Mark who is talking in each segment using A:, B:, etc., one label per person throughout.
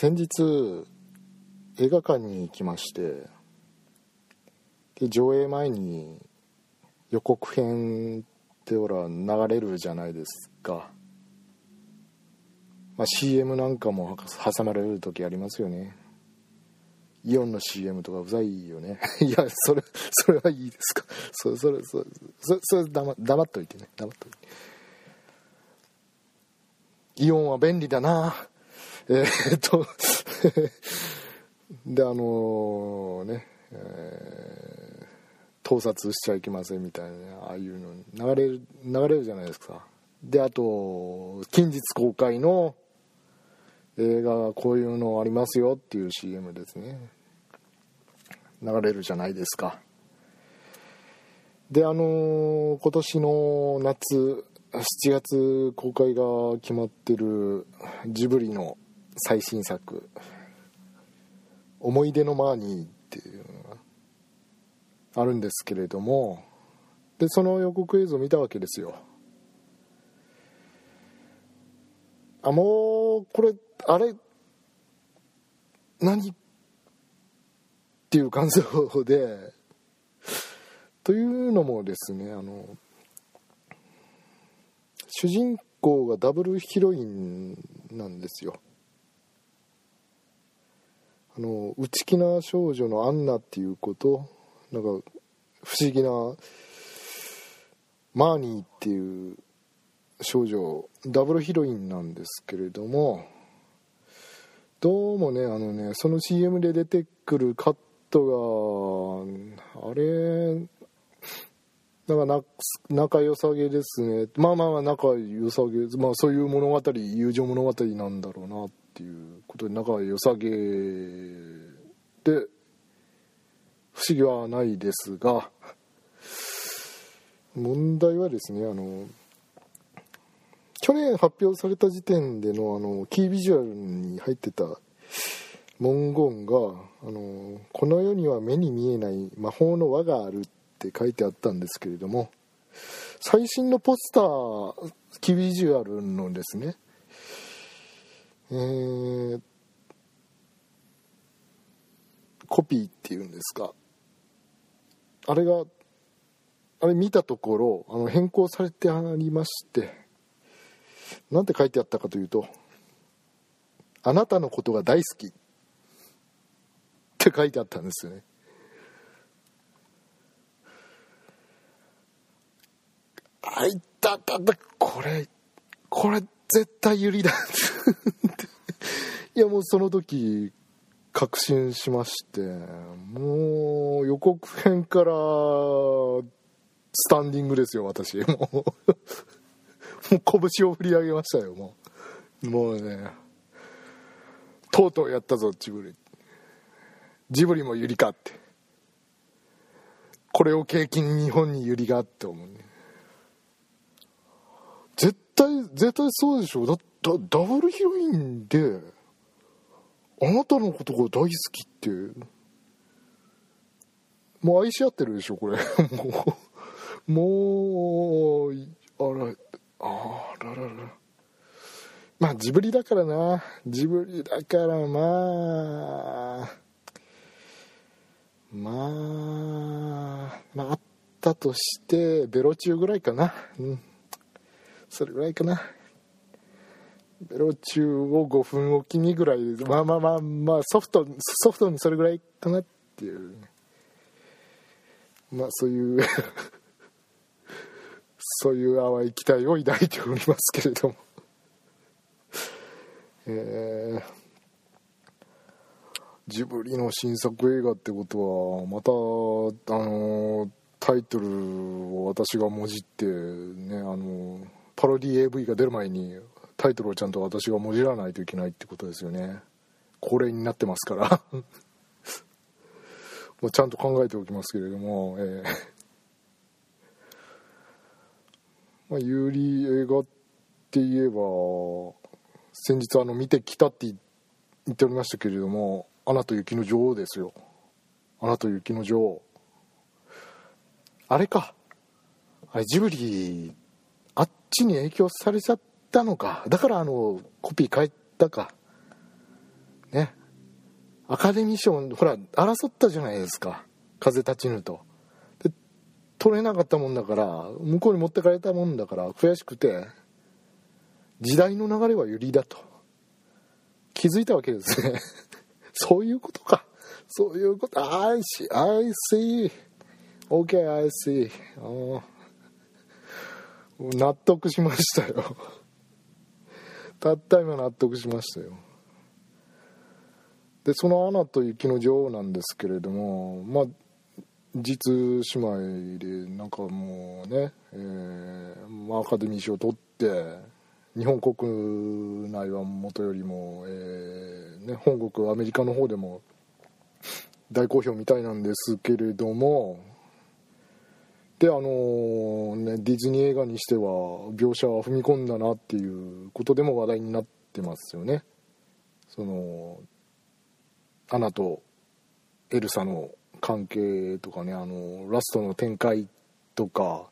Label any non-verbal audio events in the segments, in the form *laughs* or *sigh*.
A: 先日映画館に行きましてで上映前に予告編ってほら流れるじゃないですか、まあ、CM なんかも挟まれる時ありますよね。イオンの CM とかうざいよね。*laughs* いやそれそれはいいですか。それそれそれそれそれ黙黙っといてね。黙っといて。イオンは便利だな。えー、っと *laughs* であの、ね、えー、盗撮しちゃいけませんみたいな、ね、ああいうの流れる流れるじゃないですか。であと近日公開の映画こういうのありますよっていう CM ですね。流れるじゃないですか。であのー、今年の夏7月公開が決まってるジブリの最新作「思い出のマーニー」っていうのがあるんですけれども。でその予告映像を見たわけですよ。あもうこれあれ何っていう感想で。というのもですねあの主人公がダブルヒロインなんですよ。あの内気な少女のアンナっていう子となんか不思議なマーニーっていう少女ダブルヒロインなんですけれどもどうもねあのねその CM で出てくるカットがあれなんか仲良さげですね。まあまあまあ仲良さげまあそういう物語友情物語なんだろうな。っていうことで仲良さげで不思議はないですが問題はですねあの去年発表された時点でのあのキービジュアルに入ってた文言があの「この世には目に見えない魔法の輪がある」って書いてあったんですけれども最新のポスターキービジュアルのですねえー、コピーっていうんですか。あれがあれ見たところあの変更されてありまして。何て書いてあったかというと「あなたのことが大好き」って書いてあったんですよね。あいたたたこれこれ絶対ユリだいやもうその時確信しましてもう予告編からスタンディングですよ私。もう。もう拳を振り上げましたよもう。もうねとうとうやったぞジブリ。ジブリもユリかって。これを契機に日本にユリがって思うね。絶対絶対そうでしょ。だだダブルヒロインであなたのことが大好きってもう愛し合ってるでしょこれ。*laughs* もうあらあららら。まあジブリだからな。ジブリだからまあ。まあまああったとしてベロ中ぐらいかな。うん。それぐらいかな。ベロ中を5分おきにぐらい。まあまあまあまあソフトソフトにそれぐらいかなっていう。まあそういう *laughs* そういう淡い期待を抱いておりますけれども。えー、ジブリの新作映画ってことはまたあのタイトルを私がもじってねあのパロディ AV が出る前にタイトルをちゃんと私がもじらないといけないってことですよね。恒例になってますから。*laughs* もうちゃんと考えておきますけれども、えーまあ、有利映画って言えば先日あの見てきたって言っておりましたけれども「アナと雪の女王」ですよ「アナと雪の女王」あれか。あれジブリちに影響されちゃったのか。だからあのコピー変えたか。ね。アカデミー賞ほら争ったじゃないですか。風立ちぬと。で取れなかったもんだから向こうに持ってかれたもんだから悔しくて時代の流れはユリだと。気づいたわけですね。*laughs* そういうことか。そういうこと。I see I see OK I see 納得しましたよ。たった今納得しましたよ。でその「アナと雪の女王」なんですけれどもまあ実姉妹でなんかもうね、えー、アカデミー賞を取って日本国内はもとよりも、えーね、本国アメリカの方でも大好評みたいなんですけれどもであのー、ね、ディズニー映画にしては描写は踏み込んだなっていうことでも話題になってますよね。そのアナとエルサの関係とかねあのラストの展開とか。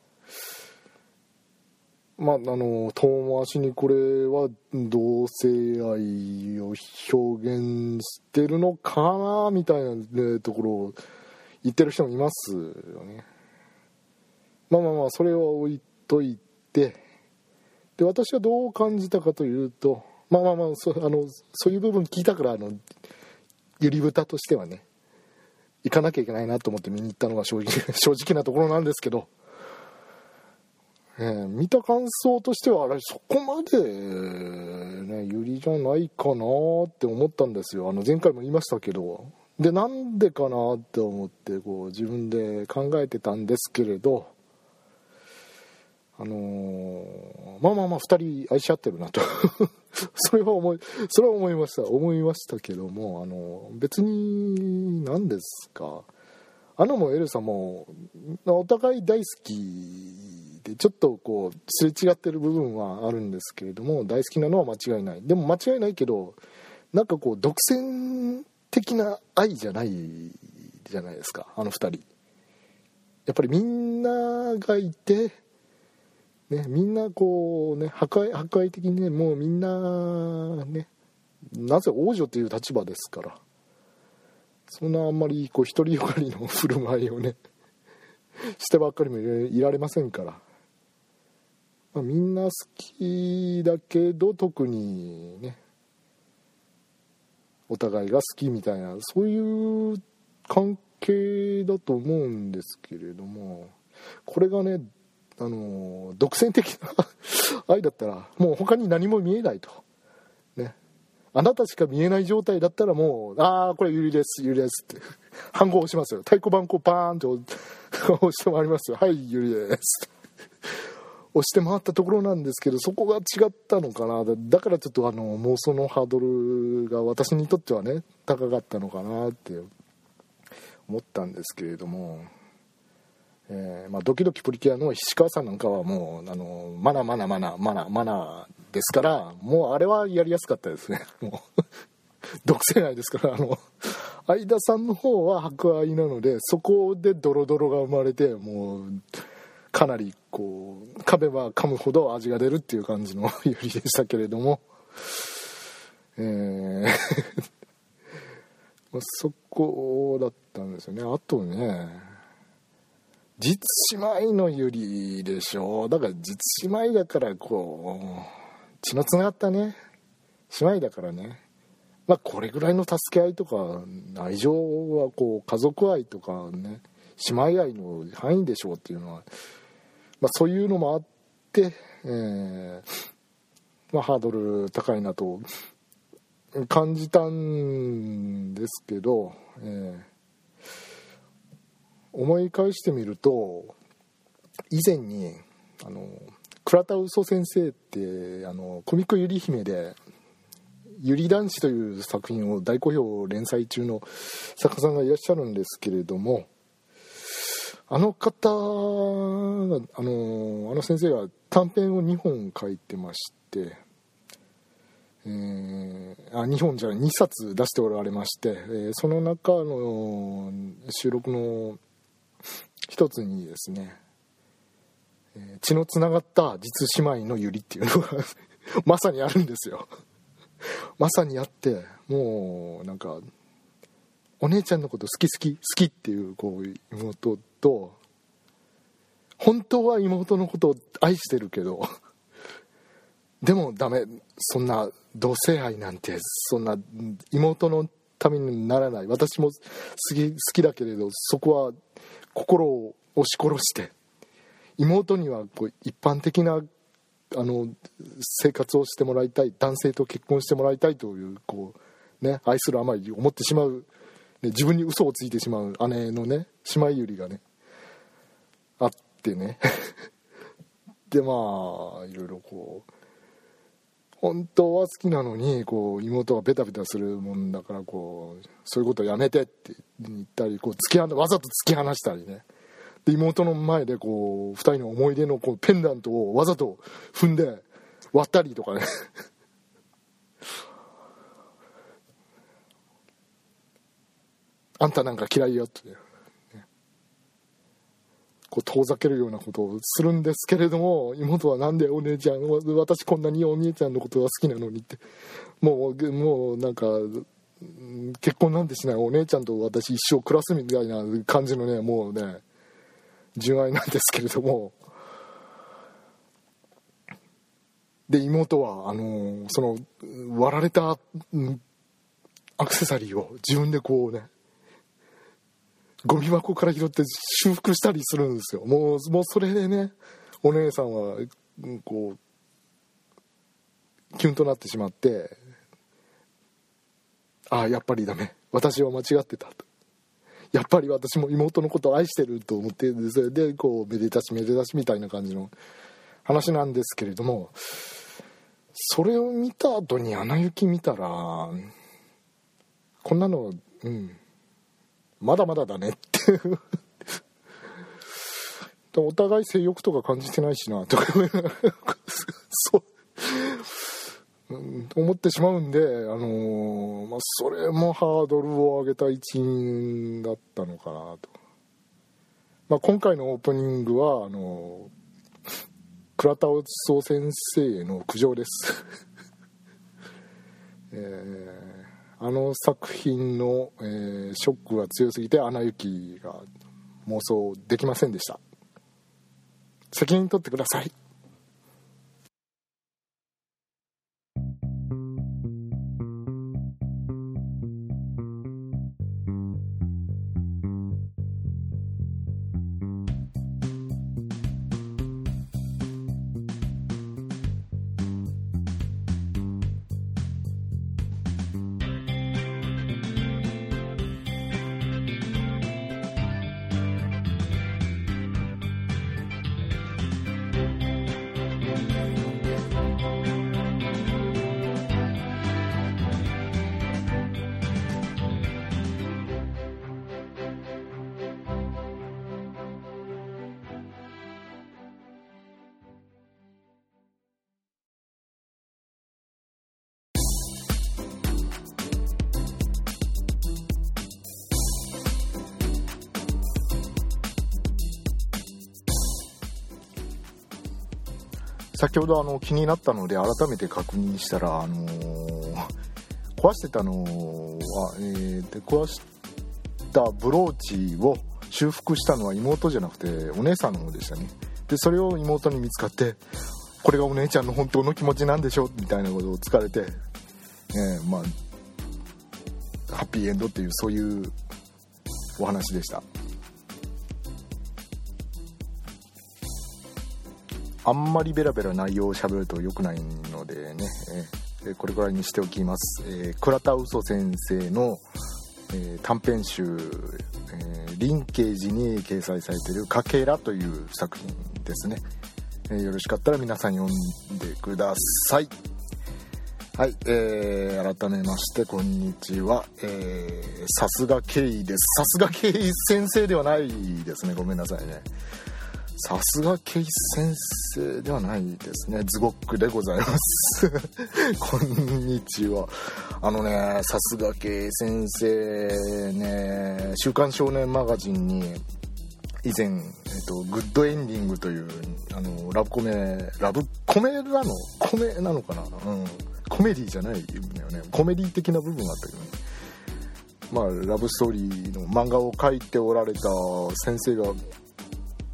A: まあの遠回しにこれは同性愛を表現してるのかなみたいな、ね、ところを言ってる人もいますよね。まあまあまあそれは置いといて。で私はどう感じたかというとまあまあまあそあのそういう部分聞いたからあのゆり豚としてはね行かなきゃいけないなと思って見に行ったのが正直 *laughs* 正直なところなんですけど、えー、見た感想としてはあれそこまでねゆりじゃないかなって思ったんですよ。あの前回も言いましたけど。でなんでかなって思ってこう自分で考えてたんですけれど。あのー、まあまあまあ2人愛し合ってるなと。*laughs* それは思いそれは思いました。思いましたけどもあの別に何ですか。アナもエルサもお互い大好きでちょっとこうすれ違ってる部分はあるんですけれども大好きなのは間違いない。でも間違いないけどなんかこう独占的な愛じゃないじゃないですか。あの2人。やっぱりみんながいてね、みんなこうね破壊破壊的にねもうみんなねなぜ王女という立場ですから。そんなあんまりこう独りよがりの振る舞いをね *laughs* してばっかりもいられませんから、まあ、みんな好きだけど特にねお互いが好きみたいなそういう関係だと思うんですけれどもこれがねあの独占的な愛だったらもう他に何も見えないと。ね。あなたしか見えない状態だったらもうああこれユリですユリですって。反号押しますよ。太鼓判こうパーンと *laughs* 押して回りますよ。はいユリです押して回ったところなんですけどそこが違ったのかな。だからちょっとあの妄想のハードルが私にとってはね高かったのかなって思ったんですけれども。えー、まあ、ドキドキプリキュアの石川さんなんかはもうあのマナマナマナマナマナですからもうあれはやりやすかったですね。*laughs* もう独占愛ですからあの相田さんの方は博愛なのでそこでドロドロが生まれてもうかなりこう噛めば噛むほど味が出るっていう感じのユリでしたけれども。えー *laughs* まあ、そこだったんですよね。あとね実姉妹のゆりでしょ。だから実姉妹だからこう血のつながったね。姉妹だからね。まあこれぐらいの助け合いとか愛情はこう家族愛とかね姉妹愛の範囲でしょうっていうのは、まあ、そういうのもあって、えーまあ、ハードル高いなと感じたんですけど、えー思い返してみると以前にあの倉田嘘先生ってあのコミックゆり姫で「ゆり男子」という作品を大好評連載中の作家さんがいらっしゃるんですけれどもあの方あのあの先生が短編を2本書いてましてえー、あ2本じゃない2冊出しておられまして、えー、その中の収録の一つにですね、血のつながった実姉妹のゆりっていうのが *laughs* まさにあるんですよ。*laughs* まさにあってもうなんかお姉ちゃんのこと好き好き好きっていうこう妹と本当は妹のことを愛してるけど *laughs* でもダメそんな同性愛なんてそんな妹のためにならない。私も好き好きだけれどそこは心を押し殺して妹にはこう一般的なあの生活をしてもらいたい男性と結婚してもらいたいというこう、ね、愛するあまり思ってしまう、ね、自分に嘘をついてしまう姉のね姉妹ゆりがねあってね。*laughs* でまあいろいろこう本当は好きなのにこう妹がベタベタするもんだからこうそういうことやめてって言ったりこう突きわざと突き放したりね。で妹の前でこう2人の思い出のこうペンダントをわざと踏んで割ったりとかね。*laughs* あんたなんか嫌いよって、こう遠ざけるようなことをするんですけれども妹はなんでお姉ちゃん私こんなにお姉ちゃんのことが好きなのにって。もうもうなんか結婚なんてしないお姉ちゃんと私一生暮らすみたいな感じのねもうね純愛なんですけれども。で妹はあのその割られたアクセサリーを自分でこうねゴミ箱から拾って修復したりするんですよ。もうもうそれでねお姉さんはこうキュンとなってしまってああやっぱりダメ。私は間違ってたと。やっぱり私も妹のことを愛してると思ってそれでこうめでたしめでたしみたいな感じの話なんですけれどもそれを見た後に「アナ雪」見たらこんなのうん。まだまだだねって。いうお互い性欲とか感じてないしなとか。そう。思ってしまうんで、あのー、まあ、それもハードルを上げた一因だったのかなと、まあ、今回のオープニングはあのー、倉田総先生への苦情です。えー、あの作品の、えー、ショックが強すぎて「アナ雪」が妄想できませんでした。責任取ってください。先ほどあの気になったので改めて確認したら、あのー、壊してたのは、えー、で壊したブローチを修復したのは妹じゃなくてお姉さんの方でしたね。でそれを妹に見つかってこれがお姉ちゃんの本当の気持ちなんでしょみたいなことを疲れて、えー、まあハッピーエンドっていうそういうお話でした。あんまりベラベラ内容を喋ると良くないのでね、えー、これぐらいにしておきます、えー、倉田嘘先生の、えー、短編集、えー、リンケージに掲載されている「かけら」という作品ですね、えー、よろしかったら皆さん読んでください。はい、えー、改めましてこんにちは、えー、さすがケイです。さすがケイ先生ではないですね。ごめんなさいね。さすがケイ先生ではないですね。ズゴックでございます。*laughs* こんにちは。あのねさすがケイ先生ね「週刊少年マガジン」に以前、えっと、グッドエンディングというあのラブコメラブコメなの？コメなのかな？うん。コメディじゃないんだよね。コメディ的な部分があったけどね。まあラブストーリーの漫画を描いておられた先生が、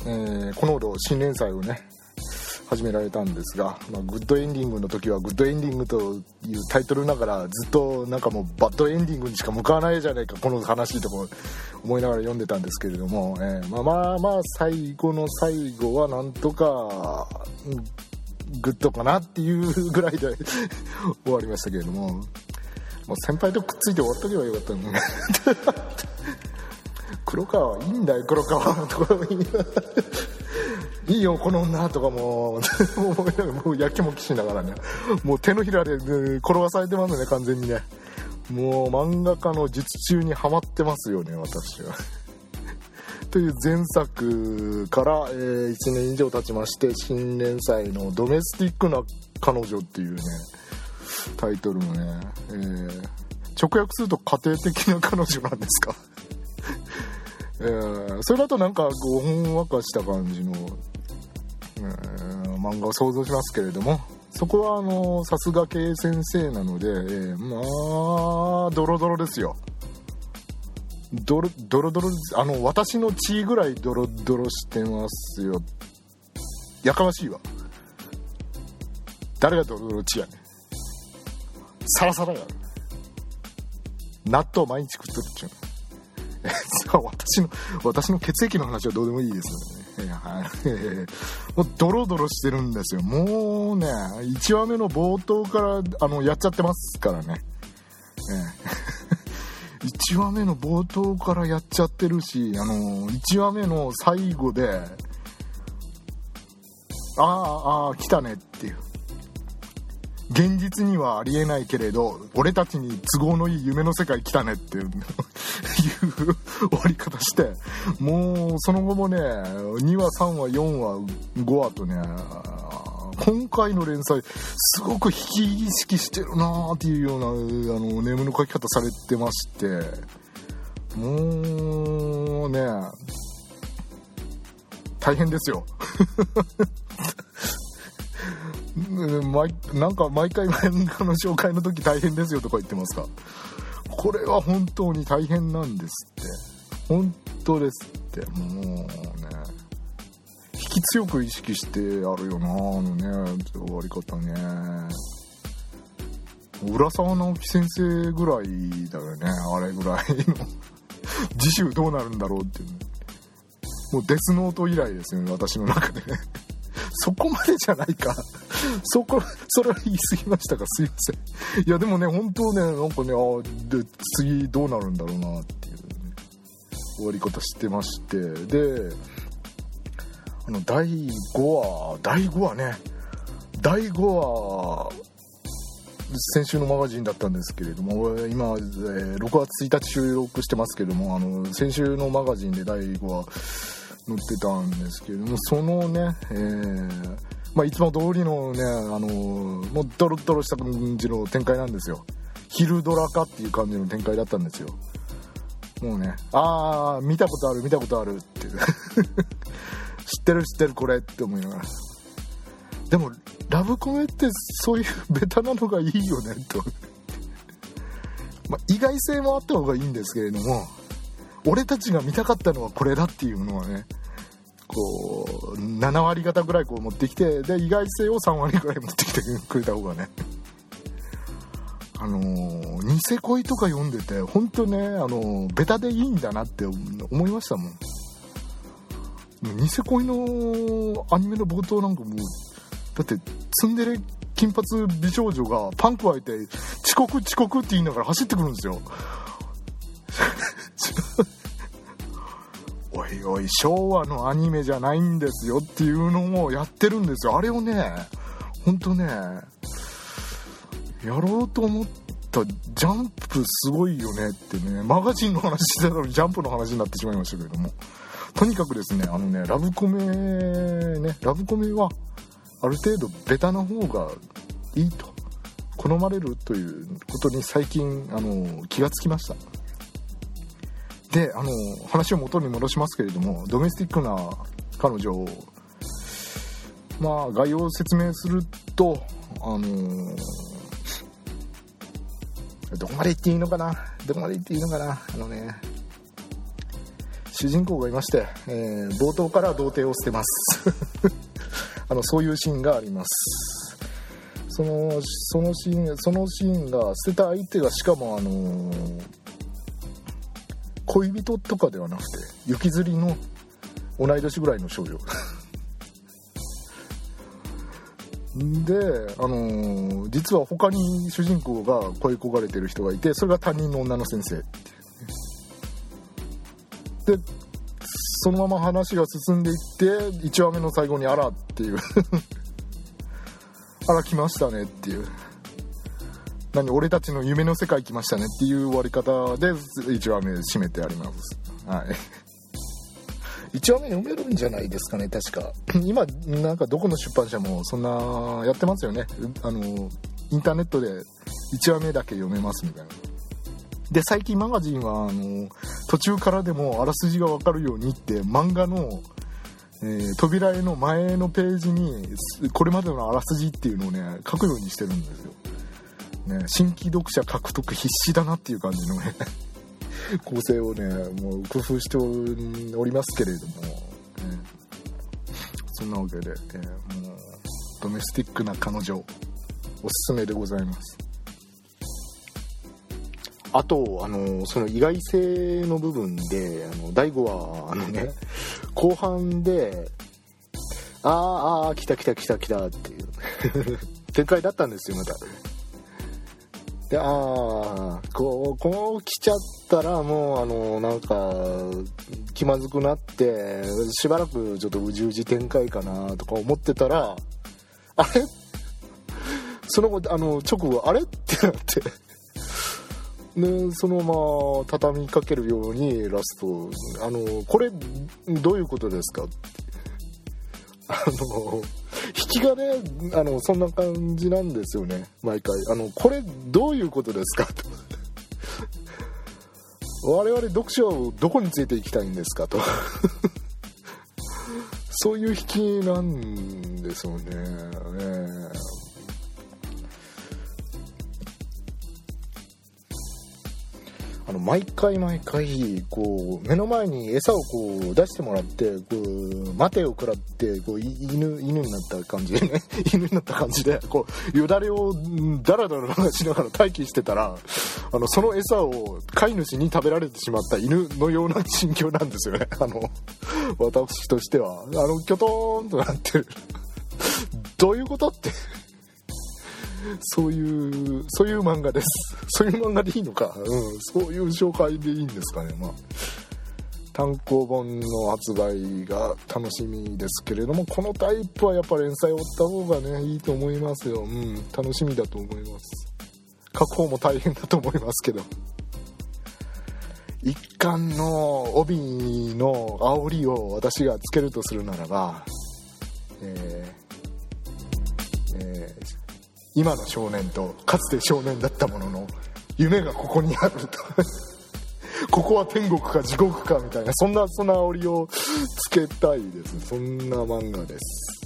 A: えー、この頃新連載をね始められたんですが、まあ、グッドエンディングの時はグッドエンディングというタイトルながらずっとなんかもうバッドエンディングにしか向かわないじゃないかこの話とか思いながら読んでたんですけれども、えー、まあまあまあ最後の最後はなんとかグッドかなっていうぐらいで終わりましたけれどももう先輩とくっついて終わっとけばよかったのに。黒川いいんだよ黒川のところに。*laughs* いいよこの女とかも。*laughs* もうやきもきしながらね。もう手のひらで、転がされてますね完全にね。もう漫画家の術中にはまってますよね私は。*laughs* という前作から、え、1年以上経ちまして新連載の「ドメスティックな彼女」っていうねタイトルもね、えー、直訳すると家庭的な彼女なんですか？えー、それだとなんかこうほんわかした感じのえ漫画を想像しますけれどもそこはあのさすが系先生なので、えー、まあドロドロですよ。ドロドロドロあの私の血ぐらいドロドロしてますよ。やかましいわ。誰がドロドロ血やねん。サラサラや。納豆毎日食っとるっちゅう *laughs* 私の私の血液の話はどうでもいいですよね。はい、もうドロドロしてるんですよ。もうね1話目の冒頭からあのやっちゃってますからね、え1 *laughs* 話目の冒頭からやっちゃってるしあの1話目の最後でああああ来たねっていう。現実にはありえないけれど俺たちに都合のいい夢の世界来たねっていう。終わり方してもうその後もね2話3話4話5話とね今回の連載すごく引き意識してるなーっていうようなあのネームの書き方されてましてもうね大変ですよ。*laughs* 毎なんか毎回漫画の紹介の時大変ですよとか言ってますか？これは本当に大変なんですって。本当ですって。もうね引き強く意識してやるよなあのね終わり方ね。浦沢直樹先生ぐらいだよねあれぐらいの。*laughs* 次週どうなるんだろうっていう、もうデスノート以来ですよね私の中でね。そこまでじゃないか。そこ、それは言い過ぎましたか？すいません。いや、でもね、本当ね、なんかね、あで、次どうなるんだろうなっていう、ね、終わり方してまして、で、あの、第5話、第5話ね、第5話、先週のマガジンだったんですけれども今、えー、6月1日収録してますけどもあの先週のマガジンで第5話載ってたんですけれどもそのね、えーまあ、いつも通りのね、あのー、もうドロドロした感じの展開なんですよ。昼ドラかっていう感じの展開だったんですよ。もうね、ああ、見たことある、見たことあるって。*laughs* 知ってる知ってるこれって思いながら。でも、ラブコメってそういうベタなのがいいよね、と。まあ、意外性もあった方がいいんですけれども、俺たちが見たかったのはこれだっていうのはね、こう7割方ぐらいこう持ってきてで意外性を3割ぐらい持ってきてくれた方がね。あのー、ニセ恋とか読んでて本当ね、あのー、ベタでいいんだなって思いましたもん。ニセ恋のアニメの冒頭なんかもうだってツンデレ金髪美少女がパンク湧いて遅刻遅刻って言いながら走ってくるんですよ。おいおい昭和のアニメじゃないんですよっていうのもやってるんですよ。あれをねほんとねやろうと思ったジャンプすごいよねってねマガジンの話してたのに *laughs* ジャンプの話になってしまいましたけれども。とにかくですねあのねラブコメねラブコメはある程度ベタな方がいいと好まれるということに最近あの気がつきました。であの話を元に戻しますけれどもドメスティックな彼女をまあ概要を説明するとあのどこまで言っていいのかな？どこまで言っていいのかな？あのね主人公がいまして、えー、冒頭から童貞を捨てます。*laughs* あのそういうシーンがあります。そのそのシーンそのシーンが捨てた相手がしかもあのー、恋人とかではなくて雪吊りの同い年ぐらいの少女。*laughs* で、あのー、実は他に主人公が恋焦がれてる人がいてそれが他人の女の先生。でそのまま話が進んでいって1話目の最後に「あら」っていう。*laughs* あら来ましたねっていう。何俺たちの夢の世界来ましたねっていう終わり方で1話目締めてあります。はい。*laughs* 1話目読めるんじゃないですかね確か。*clears throat* 今なんかどこの出版社もそんなやってますよね。あのインターネットで1話目だけ読めますみたいな。で最近マガジンはあの途中からでもあらすじが分かるようにって漫画の、えー、扉絵の前のページにこれまでのあらすじっていうのをね書くようにしてるんですよ、ね、新規読者獲得必至だなっていう感じのね *laughs* 構成をねもう工夫しておりますけれども、ね、そんなわけで、えー、もうドメスティックな彼女おすすめでございますあと、あの、その意外性の部分で、あの、大悟は、あのね、後半で、あーあー、来た来た来た来たっていう *laughs* 展開だったんですよ、また。で、ああ、こう、こう来ちゃったら、もう、あの、なんか、気まずくなって、しばらくちょっとうじうじ展開かなとか思ってたら、あれ？その後、あの、直後、あれ？ってなって。でそのまま畳みかけるようにラストあのこれどういうことですか？あの引きがねあのそんな感じなんですよね。毎回。あのこれどういうことですか？と *laughs* 我々読書をどこについていきたいんですか？と。*laughs* そういう引きなんですよね。ねあの毎回毎回こう目の前に餌をこう出してもらってこう待てを食らってこう犬犬になった感じでね *laughs* 犬になった感じでこうよだれをダラダラ流しながら待機してたらあのその餌を飼い主に食べられてしまった犬のような心境なんですよね。*laughs* あの私としては。あのキョトーンとなってる。どういうことって。そういうそういう漫画です。*laughs* そういう漫画でいいのか、うん、そういう紹介でいいんですかね。まあ。単行本の発売が楽しみですけれどもこのタイプはやっぱ連載を追った方がねいいと思いますよ。うん。楽しみだと思います。書く方も大変だと思いますけど。一巻の帯の煽りを私がつけるとするならばえー、えー今の少年とかつて少年だったものの夢がここにあると。*laughs* ここは天国か地獄かみたいなそんなそんな煽りをつけたいです。そんな漫画です。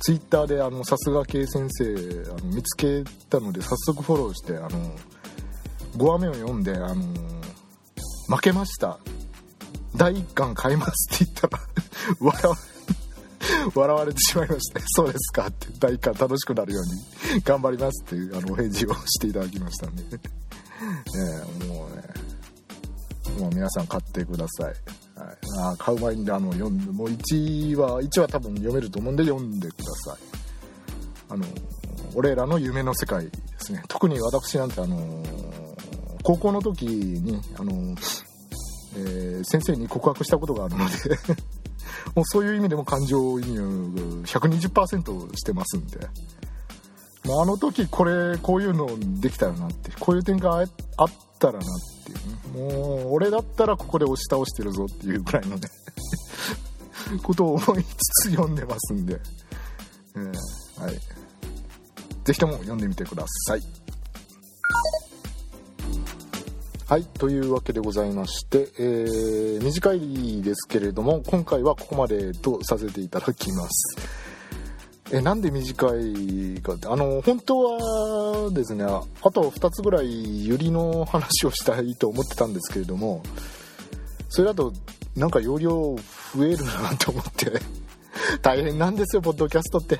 A: ツイッターであのさすが系先生あの見つけたので早速フォローしてあの5話目を読んであの負けました。第1巻買いますって言ったら *laughs* 笑わ *laughs* 笑われてしまいまして「*laughs* そうですか」って第1巻楽しくなるように *laughs* 頑張りますっていうあのお返事をしていただきましたんで。ねもうねもう皆さん買ってください、はい、あ買う前にあの読んでもう1話1話多分読めると思うんで読んでください。あの俺らの夢の世界ですね。特に私なんてあの高校の時にあの、えー、先生に告白したことがあるので。もうそういう意味でも感情移入120%してますんで、まあ、あの時これこういうのできたらなってこういう展開あったらなっていうね。もう俺だったらここで押し倒してるぞっていうぐらいのね *laughs* ことを思いつつ読んでますんで、えー、はい。是非とも読んでみてください。はいというわけでございまして、えー、短いですけれども今回はここまでとさせていただきます。えなんで短いかってあの本当はですねあと2つぐらいユリの話をしたいと思ってたんですけれどもそれだとなんか容量増えるなと思って *laughs* 大変なんですよポッドキャストって。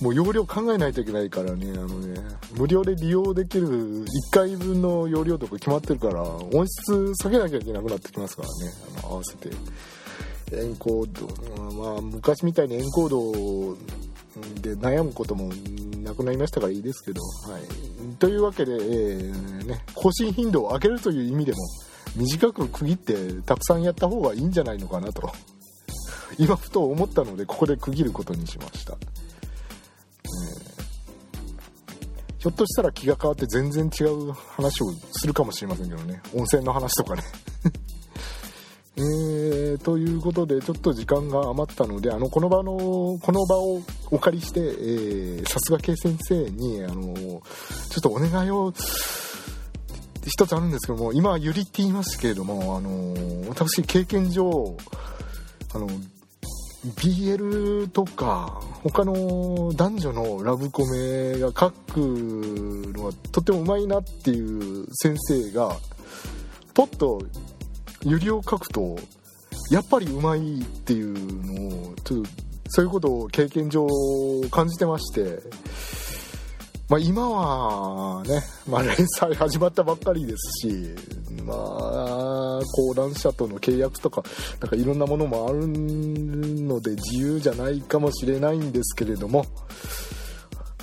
A: もう容量考えないといけないからねあのね無料で利用できる1回分の容量とか決まってるから音質下げなきゃいけなくなってきますからねあの合わせて。エンコードまあ昔みたいにエンコードで悩むこともなくなりましたからいいですけど、はい、というわけで、えー、ね、更新頻度を上げるという意味でも短く区切ってたくさんやった方がいいんじゃないのかなと。今ふと思ったのでここで区切ることにしました、ひょっとしたら気が変わって全然違う話をするかもしれませんけどね。温泉の話とかね。*laughs* えー、ということでちょっと時間が余ったのであのこの場のこの場をお借りしてさすが系先生にあのちょっとお願いを一つあるんですけども今ゆりって言いますけれどもあの私経験上あの BL とか他の男女のラブコメが書くのがとてもうまいなっていう先生がポッとユリを書くとやっぱりうまいっていうのをちょっとそういうことを経験上感じてまして、まあ、今はね、まあ、連載始まったばっかりですし、まあ、講談社との契約とかなんかいろんなものもあるので自由じゃないかもしれないんですけれども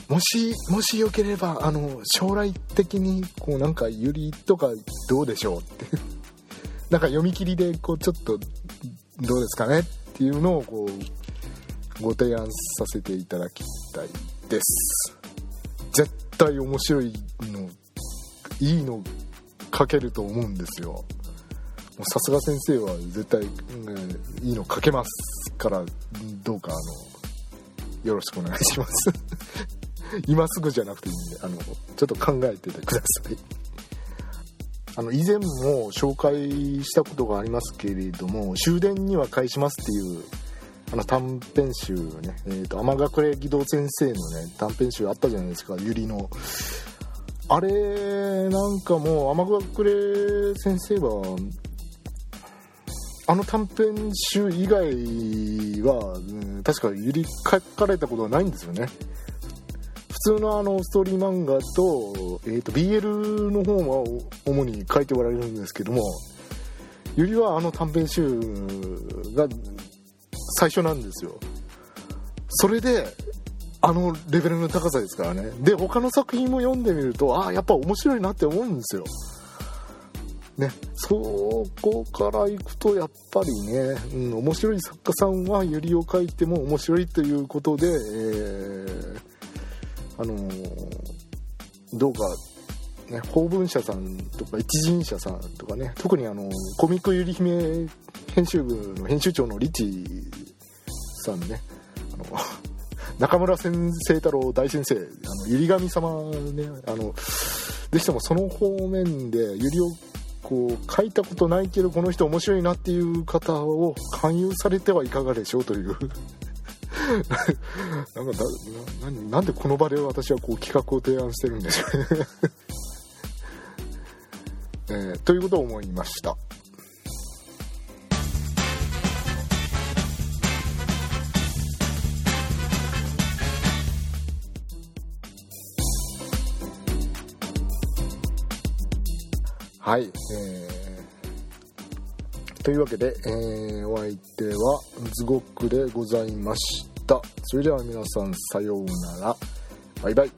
A: もしもしよければあの将来的にこうなんかユリとかどうでしょうって。*laughs* なんか読み切りでこうちょっとどうですかねっていうのをこうご提案させていただきたいです。絶対面白いのいいの書けると思うんですよ。さすが先生は絶対、うん、いいの書けますからどうかあのよろしくお願いします。*laughs* 今すぐじゃなくていいんであのちょっと考えててください。あの以前も紹介したことがありますけれども「終電には返します」っていうあの短編集ね、えーと、天隠義堂先生のね短編集あったじゃないですか。ゆりのあれなんかもう天隠先生はあの短編集以外は、うん、確かゆり書かれたことはないんですよね。普通のあのストーリー漫画と,、えーと、BL の方は主に書いておられるんですけどもゆりはあの短編集が最初なんですよ。それであのレベルの高さですからね。で他の作品も読んでみるとああやっぱ面白いなって思うんですよ。ね、そこからいくとやっぱりね、うん、面白い作家さんはゆりを書いても面白いということで、えー、あのどうか、ね、法文社さんとか一人社さんとかね特にあのコミックゆり姫編集部の編集長のリチさんねあの中村清太郎大先生あのゆり神様ねあのぜひともその方面でゆりをこう書いたことないけどこの人面白いなっていう方を勧誘されてはいかがでしょうという。*laughs* なんかなななんでこの場で私はこう企画を提案してるんでしょうね。*laughs* えー、ということを思いました。はい、えー、というわけで、えー、お相手はズゴックでございました。それでは皆さんさようならバイバイ